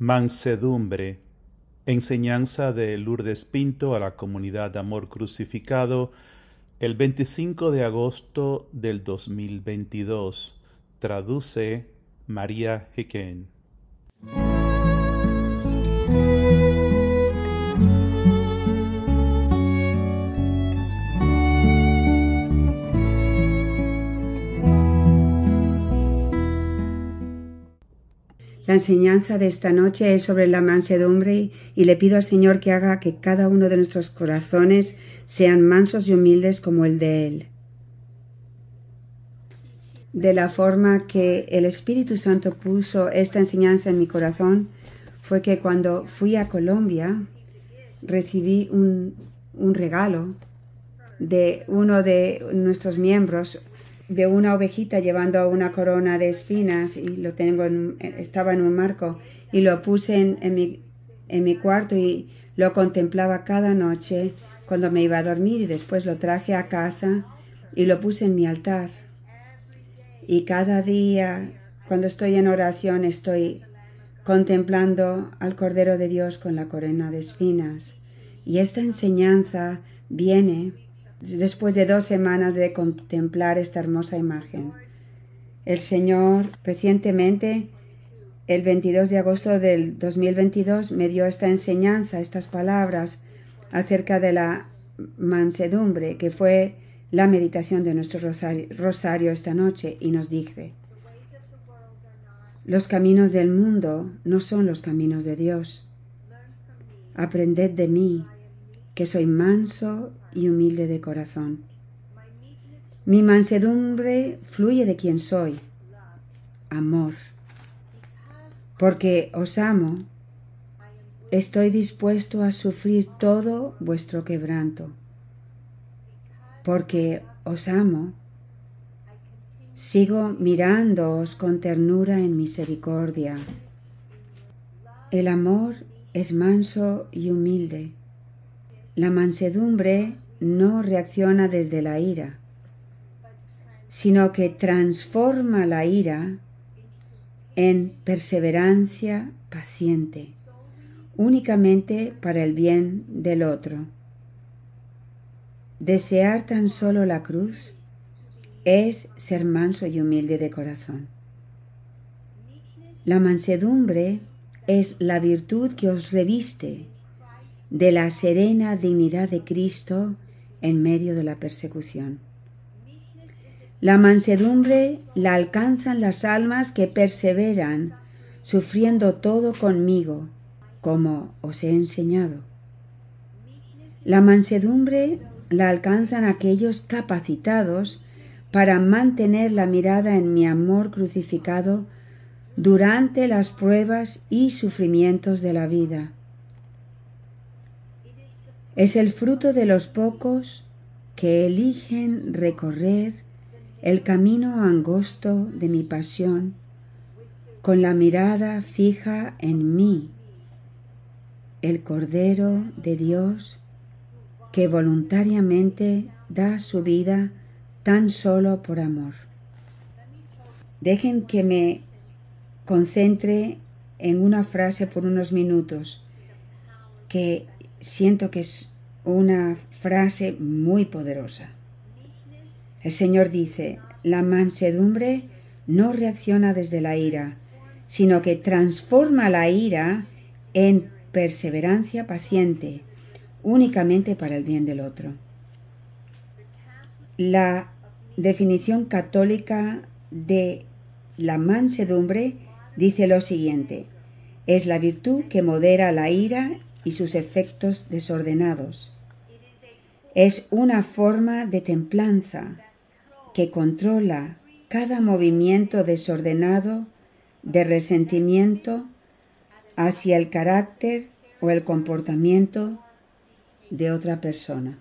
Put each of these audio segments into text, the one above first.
Mansedumbre. Enseñanza de Lourdes Pinto a la comunidad Amor Crucificado el 25 de agosto del 2022. Traduce María Hicken. Enseñanza de esta noche es sobre la mansedumbre y le pido al Señor que haga que cada uno de nuestros corazones sean mansos y humildes como el de Él. De la forma que el Espíritu Santo puso esta enseñanza en mi corazón fue que cuando fui a Colombia recibí un, un regalo de uno de nuestros miembros, de una ovejita llevando una corona de espinas y lo tengo estaba en un marco y lo puse en, mi, en mi cuarto y lo contemplaba cada noche cuando me iba a dormir y después lo traje a casa y lo puse en mi altar. Y cada día cuando estoy en oración estoy contemplando al Cordero de Dios con la corona de espinas. Y esta enseñanza viene después de dos semanas de contemplar esta hermosa imagen. El Señor recientemente, el 22 de agosto del 2022, me dio esta enseñanza, estas palabras acerca de la mansedumbre, que fue la meditación de nuestro rosario, esta noche, y nos dice, los caminos del mundo no son los caminos de Dios. Aprended de mí, que soy manso y humilde de corazón. Mi mansedumbre fluye de quien soy, amor. Porque os amo, estoy dispuesto a sufrir todo vuestro quebranto. Porque os amo, sigo mirándoos con ternura en misericordia. El amor es manso y humilde. La mansedumbre no reacciona desde la ira, sino que transforma la ira en perseverancia paciente, únicamente para el bien del otro. Desear tan solo la cruz es ser manso y humilde de corazón. La mansedumbre es la virtud que os reviste de la serena dignidad de Cristo en medio de la persecución. La mansedumbre la alcanzan las almas que perseveran, sufriendo todo conmigo, como os he enseñado. La mansedumbre la alcanzan aquellos capacitados para mantener la mirada en mi amor crucificado durante las pruebas y sufrimientos de la vida es el fruto de los pocos que eligen recorrer el camino angosto de mi pasión con la mirada fija en mí, el Cordero de Dios que voluntariamente da su vida tan solo por amor. Dejen que me concentre en una frase por unos minutos que siento que es una frase muy poderosa. El Señor dice, la mansedumbre no reacciona desde la ira, sino que transforma la ira en perseverancia paciente, únicamente para el bien del otro. La definición católica de la mansedumbre dice lo siguiente, es la virtud que modera la ira y sus efectos desordenados. Es una forma de templanza que controla cada movimiento desordenado de resentimiento hacia el carácter o el comportamiento de otra persona.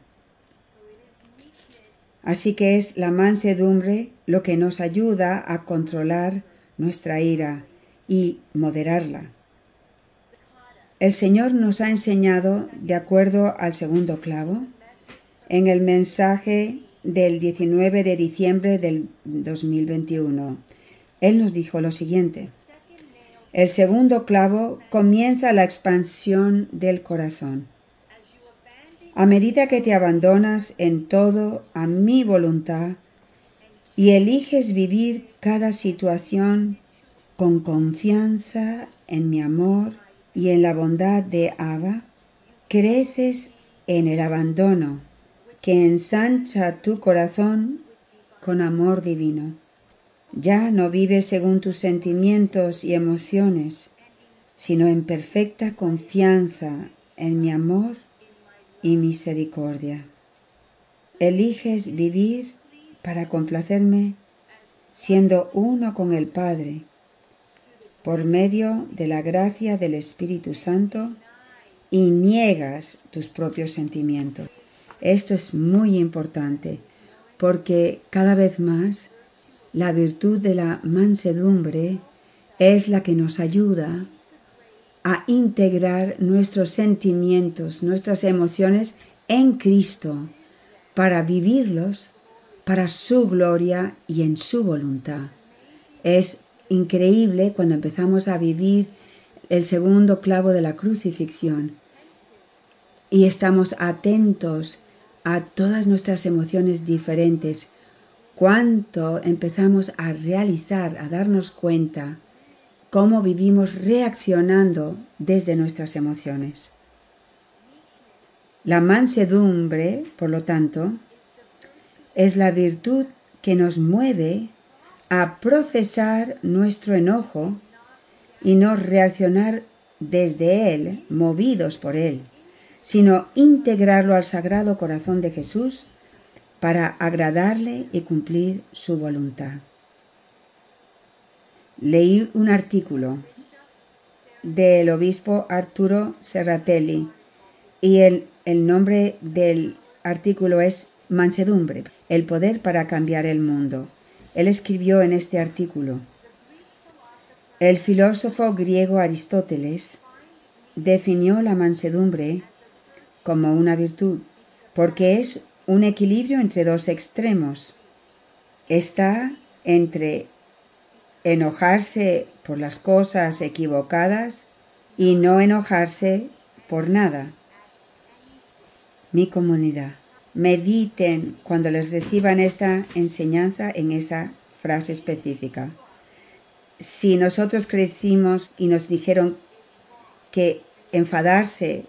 Así que es la mansedumbre lo que nos ayuda a controlar nuestra ira y moderarla. El Señor nos ha enseñado, de acuerdo al segundo clavo, en el mensaje del 19 de diciembre del 2021. Él nos dijo lo siguiente, El segundo clavo comienza la expansión del corazón. A medida que te abandonas en todo a mi voluntad y eliges vivir cada situación con confianza en mi amor y en la bondad de Abba, creces en el abandono que ensancha tu corazón con amor divino. Ya no vives según tus sentimientos y emociones, sino en perfecta confianza en mi amor y misericordia. Eliges vivir para complacerme siendo uno con el Padre, por medio de la gracia del Espíritu Santo, y niegas tus propios sentimientos. Esto es muy importante porque cada vez más la virtud de la mansedumbre es la que nos ayuda a integrar nuestros sentimientos, nuestras emociones en Cristo para vivirlos para su gloria y en su voluntad. Es increíble cuando empezamos a vivir el segundo clavo de la crucifixión y estamos atentos a todas nuestras emociones diferentes, cuánto empezamos a realizar, a darnos cuenta cómo vivimos reaccionando desde nuestras emociones. La mansedumbre, por lo tanto, es la virtud que nos mueve a procesar nuestro enojo y no reaccionar desde él, movidos por él sino integrarlo al Sagrado Corazón de Jesús para agradarle y cumplir su voluntad. Leí un artículo del obispo Arturo Serratelli y el, el nombre del artículo es Mansedumbre, el poder para cambiar el mundo. Él escribió en este artículo, el filósofo griego Aristóteles definió la mansedumbre como una virtud, porque es un equilibrio entre dos extremos. Está entre enojarse por las cosas equivocadas y no enojarse por nada. Mi comunidad, mediten cuando les reciban esta enseñanza en esa frase específica. Si nosotros crecimos y nos dijeron que enfadarse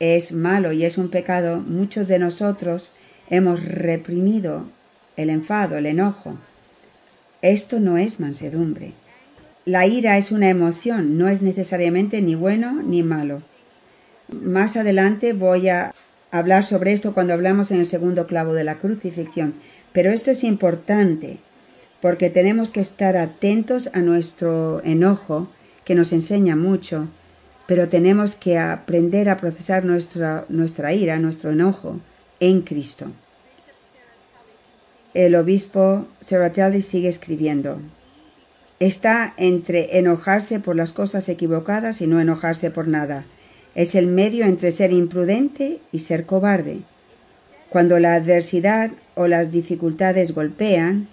es malo y es un pecado, muchos de nosotros hemos reprimido el enfado, el enojo. Esto no es mansedumbre. La ira es una emoción, no es necesariamente ni bueno ni malo. Más adelante voy a hablar sobre esto cuando hablamos en el segundo clavo de la crucifixión, pero esto es importante porque tenemos que estar atentos a nuestro enojo, que nos enseña mucho, pero tenemos que aprender a procesar nuestra, nuestra ira, nuestro enojo en Cristo. El obispo Serratelli sigue escribiendo. Está entre enojarse por las cosas equivocadas y no enojarse por nada. Es el medio entre ser imprudente y ser cobarde. Cuando la adversidad o las dificultades golpean,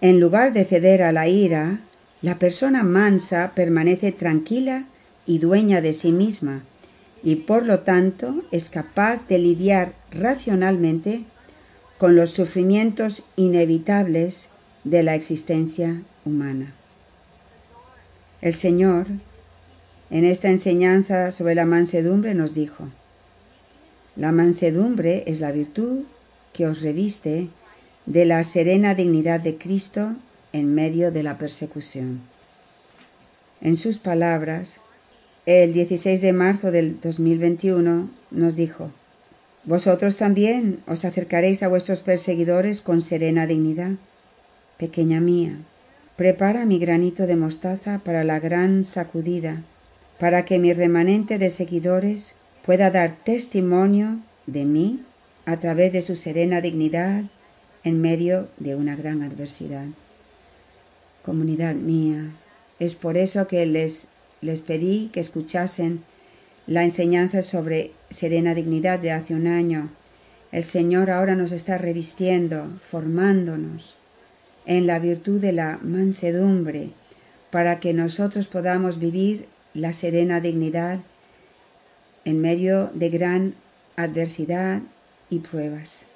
en lugar de ceder a la ira, la persona mansa permanece tranquila y dueña de sí misma, y por lo tanto es capaz de lidiar racionalmente con los sufrimientos inevitables de la existencia humana. El Señor, en esta enseñanza sobre la mansedumbre, nos dijo, la mansedumbre es la virtud que os reviste de la serena dignidad de Cristo en medio de la persecución. En sus palabras, el 16 de marzo del 2021 nos dijo, Vosotros también os acercaréis a vuestros perseguidores con serena dignidad. Pequeña mía, prepara mi granito de mostaza para la gran sacudida, para que mi remanente de seguidores pueda dar testimonio de mí a través de su serena dignidad en medio de una gran adversidad. Comunidad mía, es por eso que les les pedí que escuchasen la enseñanza sobre serena dignidad de hace un año. El Señor ahora nos está revistiendo, formándonos en la virtud de la mansedumbre, para que nosotros podamos vivir la serena dignidad en medio de gran adversidad y pruebas.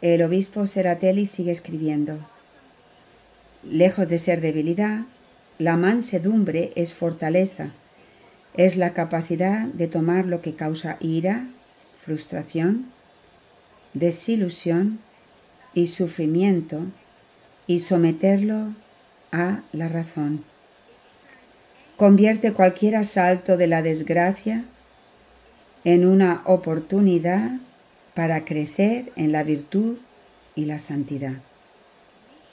El obispo Seratelli sigue escribiendo, lejos de ser debilidad, la mansedumbre es fortaleza, es la capacidad de tomar lo que causa ira, frustración, desilusión y sufrimiento y someterlo a la razón. Convierte cualquier asalto de la desgracia en una oportunidad para crecer en la virtud y la santidad.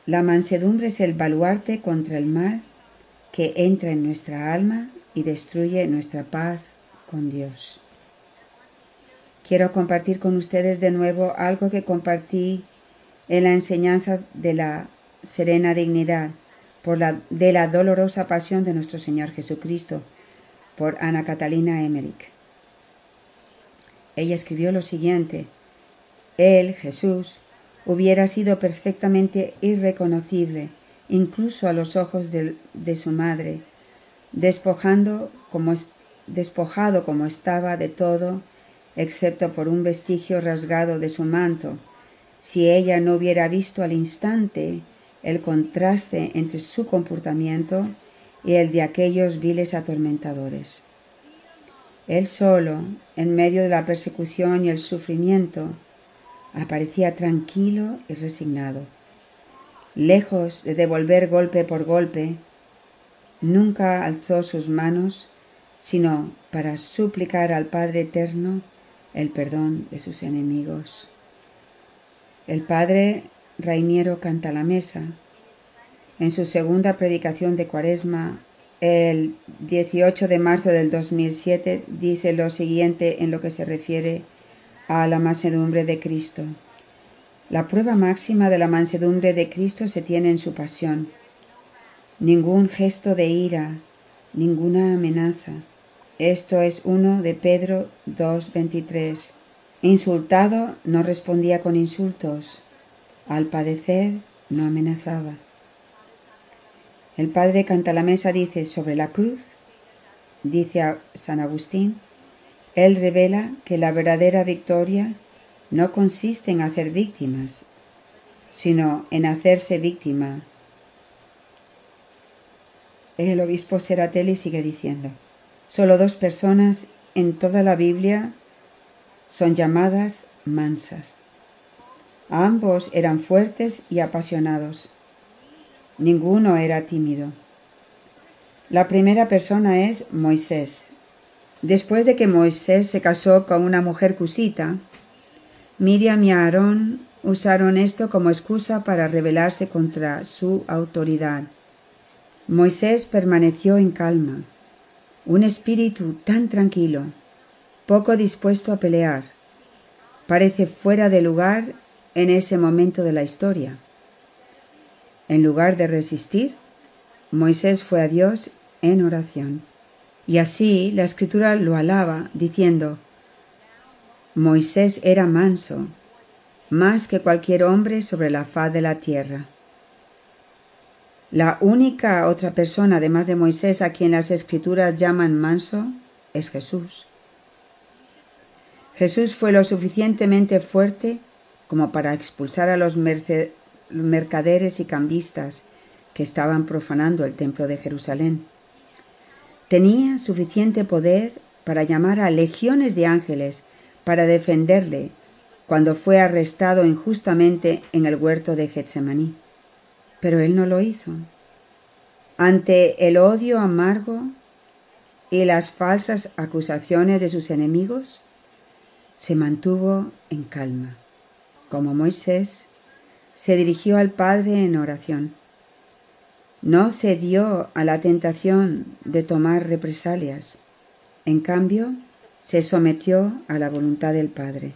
La mansedumbre es el baluarte contra el mal que entra en nuestra alma y destruye nuestra paz con Dios. Quiero compartir con ustedes de nuevo algo que compartí en la enseñanza de la serena dignidad por la, de la dolorosa pasión de nuestro Señor Jesucristo por Ana Catalina Emmerich. Ella escribió lo siguiente, Él, Jesús, hubiera sido perfectamente irreconocible, incluso a los ojos de, de su madre, despojando como, despojado como estaba de todo, excepto por un vestigio rasgado de su manto, si ella no hubiera visto al instante el contraste entre su comportamiento y el de aquellos viles atormentadores. Él solo, en medio de la persecución y el sufrimiento, aparecía tranquilo y resignado. Lejos de devolver golpe por golpe, nunca alzó sus manos, sino para suplicar al Padre Eterno el perdón de sus enemigos. El Padre Rainiero canta la mesa. En su segunda predicación de Cuaresma, el 18 de marzo del 2007, dice lo siguiente en lo que se refiere a la mansedumbre de Cristo. La prueba máxima de la mansedumbre de Cristo se tiene en su pasión. Ningún gesto de ira, ninguna amenaza. Esto es uno de Pedro 2.23. Insultado no respondía con insultos. Al padecer no amenazaba. El padre canta la mesa dice sobre la cruz, dice San Agustín, él revela que la verdadera victoria no consiste en hacer víctimas, sino en hacerse víctima. El obispo Seratelli sigue diciendo, solo dos personas en toda la Biblia son llamadas mansas. Ambos eran fuertes y apasionados. Ninguno era tímido. La primera persona es Moisés, Después de que Moisés se casó con una mujer cusita, Miriam y Aarón usaron esto como excusa para rebelarse contra su autoridad. Moisés permaneció en calma, un espíritu tan tranquilo, poco dispuesto a pelear. Parece fuera de lugar en ese momento de la historia. En lugar de resistir, Moisés fue a Dios en oración. Y así la escritura lo alaba, diciendo, Moisés era manso, más que cualquier hombre sobre la faz de la tierra. La única otra persona, además de Moisés, a quien las escrituras llaman manso, es Jesús. Jesús fue lo suficientemente fuerte como para expulsar a los mercaderes y cambistas que estaban profanando el templo de Jerusalén. Tenía suficiente poder para llamar a legiones de ángeles para defenderle cuando fue arrestado injustamente en el huerto de Getsemaní. Pero él no lo hizo. Ante el odio amargo y las falsas acusaciones de sus enemigos, se mantuvo en calma. Como Moisés, se dirigió al Padre en oración no cedió a la tentación de tomar represalias. En cambio, se sometió a la voluntad del Padre.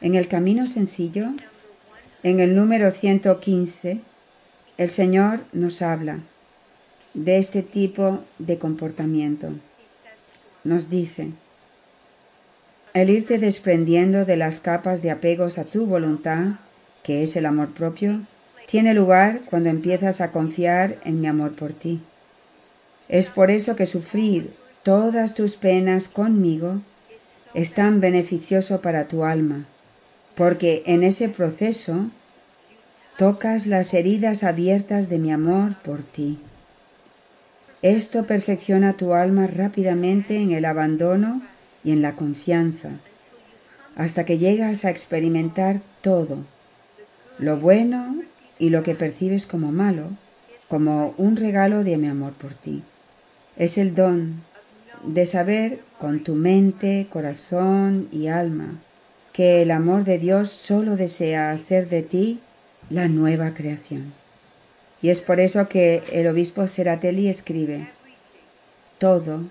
En el camino sencillo, en el número 115, el Señor nos habla de este tipo de comportamiento. Nos dice, el irte desprendiendo de las capas de apegos a tu voluntad, que es el amor propio, tiene lugar cuando empiezas a confiar en mi amor por ti. Es por eso que sufrir todas tus penas conmigo es tan beneficioso para tu alma, porque en ese proceso tocas las heridas abiertas de mi amor por ti. Esto perfecciona tu alma rápidamente en el abandono y en la confianza, hasta que llegas a experimentar todo, lo bueno y lo que percibes como malo, como un regalo de mi amor por ti. Es el don de saber con tu mente, corazón y alma que el amor de Dios solo desea hacer de ti la nueva creación. Y es por eso que el obispo Seratelli escribe, todo,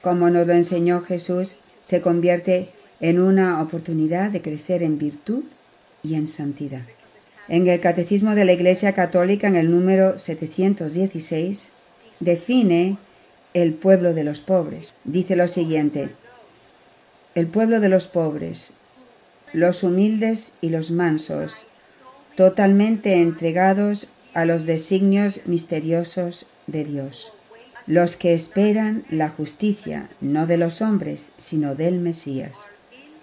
como nos lo enseñó Jesús, se convierte en una oportunidad de crecer en virtud y en santidad. En el Catecismo de la Iglesia Católica, en el número 716, define el pueblo de los pobres. Dice lo siguiente, el pueblo de los pobres, los humildes y los mansos, totalmente entregados a los designios misteriosos de Dios, los que esperan la justicia no de los hombres, sino del Mesías.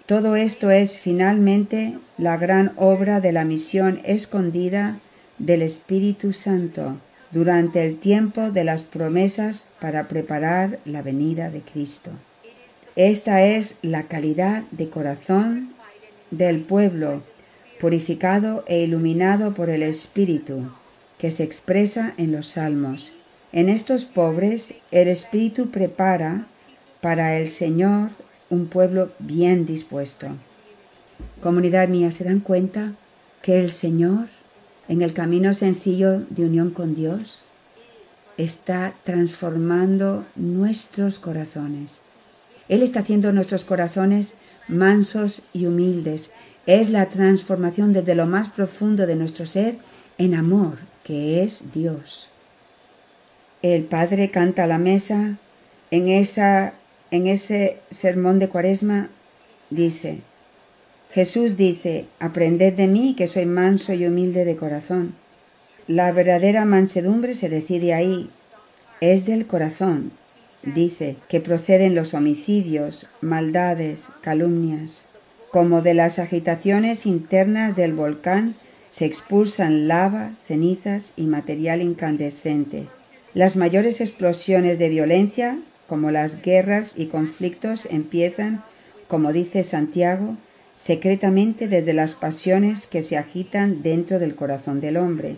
Todo esto es finalmente la gran obra de la misión escondida del Espíritu Santo durante el tiempo de las promesas para preparar la venida de Cristo. Esta es la calidad de corazón del pueblo purificado e iluminado por el Espíritu, que se expresa en los salmos. En estos pobres el Espíritu prepara para el Señor un pueblo bien dispuesto. Comunidad mía, ¿se dan cuenta que el Señor, en el camino sencillo de unión con Dios, está transformando nuestros corazones? Él está haciendo nuestros corazones mansos y humildes, es la transformación desde lo más profundo de nuestro ser en amor, que es Dios. El Padre canta a la mesa en, esa, en ese sermón de Cuaresma, dice, Jesús dice, aprended de mí que soy manso y humilde de corazón. La verdadera mansedumbre se decide ahí, es del corazón. Dice que proceden los homicidios, maldades, calumnias como de las agitaciones internas del volcán se expulsan lava, cenizas y material incandescente. Las mayores explosiones de violencia, como las guerras y conflictos, empiezan, como dice Santiago, secretamente desde las pasiones que se agitan dentro del corazón del hombre.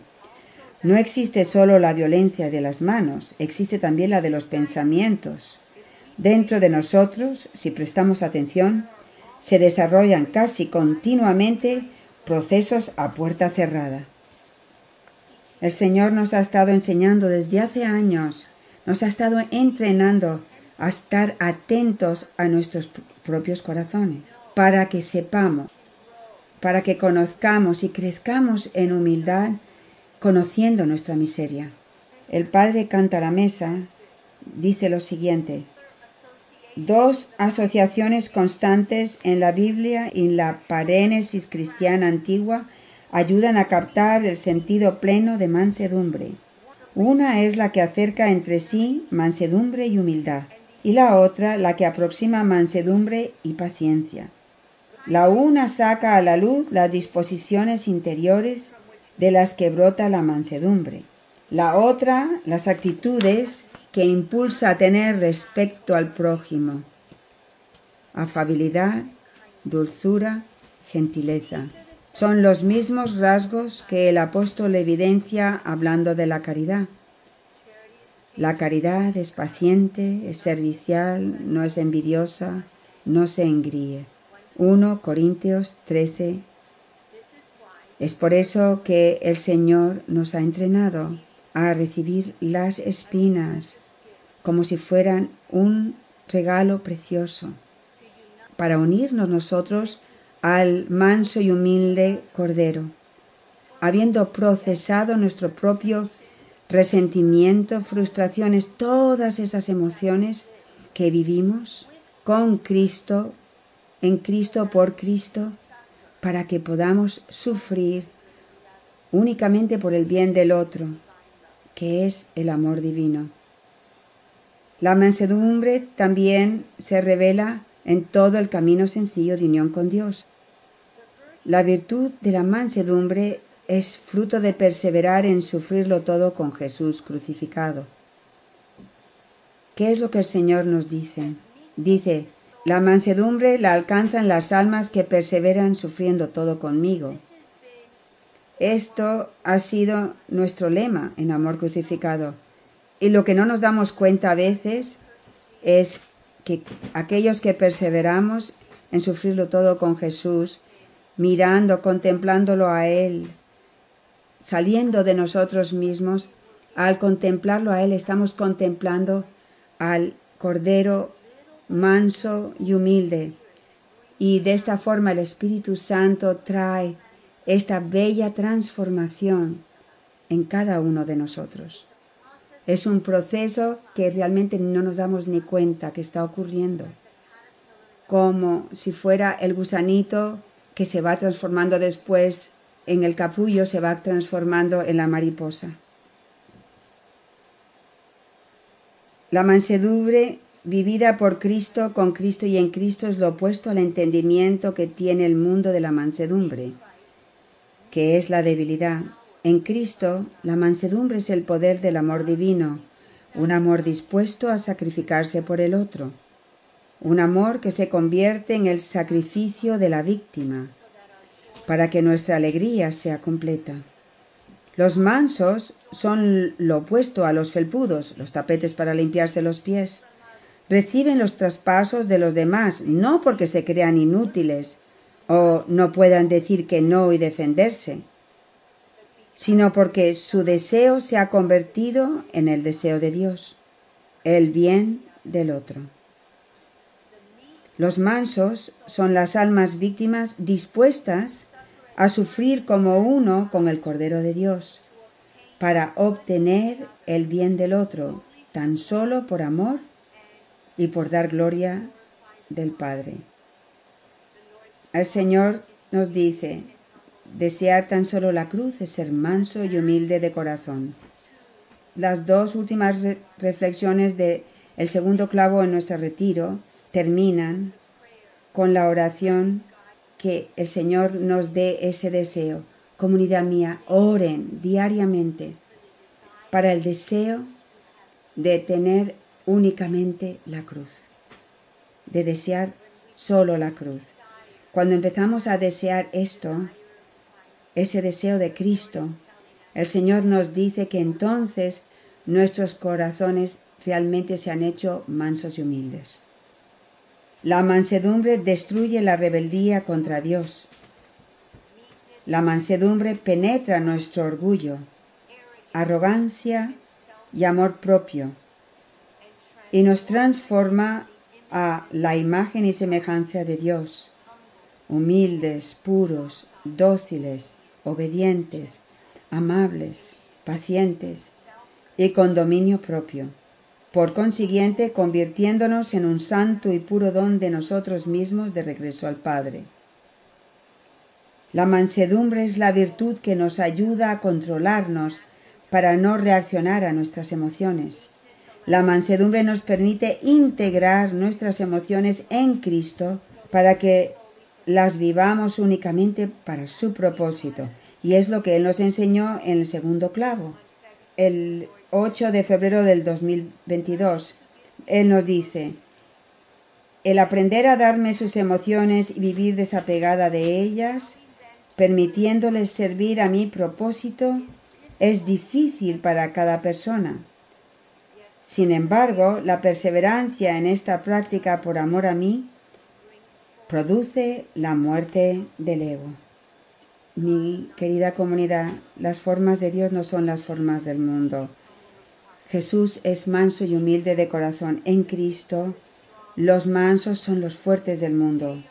No existe solo la violencia de las manos, existe también la de los pensamientos. Dentro de nosotros, si prestamos atención, se desarrollan casi continuamente procesos a puerta cerrada. El Señor nos ha estado enseñando desde hace años, nos ha estado entrenando a estar atentos a nuestros propios corazones, para que sepamos, para que conozcamos y crezcamos en humildad, conociendo nuestra miseria. El Padre canta la mesa, dice lo siguiente, dos asociaciones constantes en la Biblia y en la parénesis cristiana antigua ayudan a captar el sentido pleno de mansedumbre. Una es la que acerca entre sí mansedumbre y humildad, y la otra la que aproxima mansedumbre y paciencia. La una saca a la luz las disposiciones interiores de las que brota la mansedumbre. La otra las actitudes que impulsa a tener respecto al prójimo. Afabilidad, dulzura, gentileza. Son los mismos rasgos que el apóstol evidencia hablando de la caridad. La caridad es paciente, es servicial, no es envidiosa, no se engríe. 1 Corintios 13. Es por eso que el Señor nos ha entrenado a recibir las espinas como si fueran un regalo precioso, para unirnos nosotros al manso y humilde Cordero, habiendo procesado nuestro propio resentimiento, frustraciones, todas esas emociones que vivimos con Cristo, en Cristo, por Cristo, para que podamos sufrir únicamente por el bien del otro, que es el amor divino. La mansedumbre también se revela en todo el camino sencillo de unión con Dios. La virtud de la mansedumbre es fruto de perseverar en sufrirlo todo con Jesús crucificado. ¿Qué es lo que el Señor nos dice? Dice, la mansedumbre la alcanzan las almas que perseveran sufriendo todo conmigo. Esto ha sido nuestro lema en Amor Crucificado. Y lo que no nos damos cuenta a veces es que aquellos que perseveramos en sufrirlo todo con Jesús, mirando, contemplándolo a Él, saliendo de nosotros mismos, al contemplarlo a Él estamos contemplando al Cordero manso y humilde. Y de esta forma el Espíritu Santo trae esta bella transformación en cada uno de nosotros. Es un proceso que realmente no nos damos ni cuenta que está ocurriendo, como si fuera el gusanito que se va transformando después en el capullo, se va transformando en la mariposa. La mansedumbre vivida por Cristo, con Cristo y en Cristo es lo opuesto al entendimiento que tiene el mundo de la mansedumbre, que es la debilidad. En Cristo, la mansedumbre es el poder del amor divino, un amor dispuesto a sacrificarse por el otro, un amor que se convierte en el sacrificio de la víctima, para que nuestra alegría sea completa. Los mansos son lo opuesto a los felpudos, los tapetes para limpiarse los pies. Reciben los traspasos de los demás, no porque se crean inútiles o no puedan decir que no y defenderse, sino porque su deseo se ha convertido en el deseo de Dios, el bien del otro. Los mansos son las almas víctimas dispuestas a sufrir como uno con el Cordero de Dios, para obtener el bien del otro, tan solo por amor y por dar gloria del Padre. El Señor nos dice, desear tan solo la cruz es ser manso y humilde de corazón. Las dos últimas reflexiones de el segundo clavo en nuestro retiro terminan con la oración que el Señor nos dé ese deseo. Comunidad mía, oren diariamente para el deseo de tener únicamente la cruz, de desear solo la cruz. Cuando empezamos a desear esto, ese deseo de Cristo, el Señor nos dice que entonces nuestros corazones realmente se han hecho mansos y humildes. La mansedumbre destruye la rebeldía contra Dios. La mansedumbre penetra nuestro orgullo, arrogancia y amor propio y nos transforma a la imagen y semejanza de Dios, humildes, puros, dóciles, obedientes, amables, pacientes y con dominio propio por consiguiente convirtiéndonos en un santo y puro don de nosotros mismos de regreso al Padre. La mansedumbre es la virtud que nos ayuda a controlarnos para no reaccionar a nuestras emociones. La mansedumbre nos permite integrar nuestras emociones en Cristo para que las vivamos únicamente para su propósito. Y es lo que Él nos enseñó en el segundo clavo. El 8 de febrero del 2022. Él nos dice, el aprender a darme sus emociones y vivir desapegada de ellas, permitiéndoles servir a mi propósito, es difícil para cada persona. Sin embargo, la perseverancia en esta práctica por amor a mí produce la muerte del ego. Mi querida comunidad, las formas de Dios no son las formas del mundo. Jesús es manso y humilde de corazón. En Cristo, los mansos son los fuertes del mundo.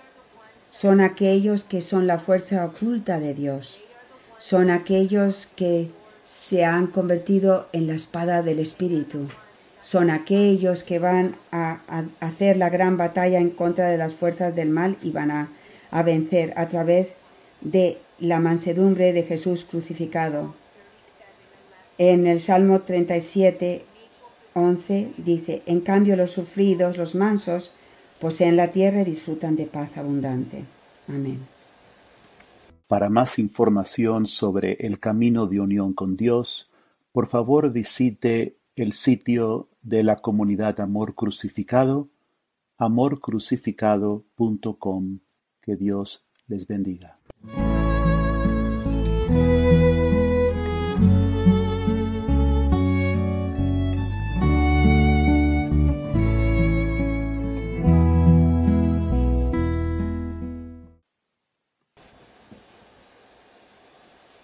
Son aquellos que son la fuerza oculta de Dios. Son aquellos que se han convertido en la espada del Espíritu. Son aquellos que van a, hacer la gran batalla en contra de las fuerzas del mal y van a, a vencer a través de la mansedumbre de Jesús crucificado. En el Salmo 37, 11 dice, en cambio los sufridos, los mansos, poseen la tierra y disfrutan de paz abundante. Amén. Para más información sobre el camino de unión con Dios, por favor visite el sitio de la comunidad Amor Crucificado, amorcrucificado.com. Que Dios les bendiga.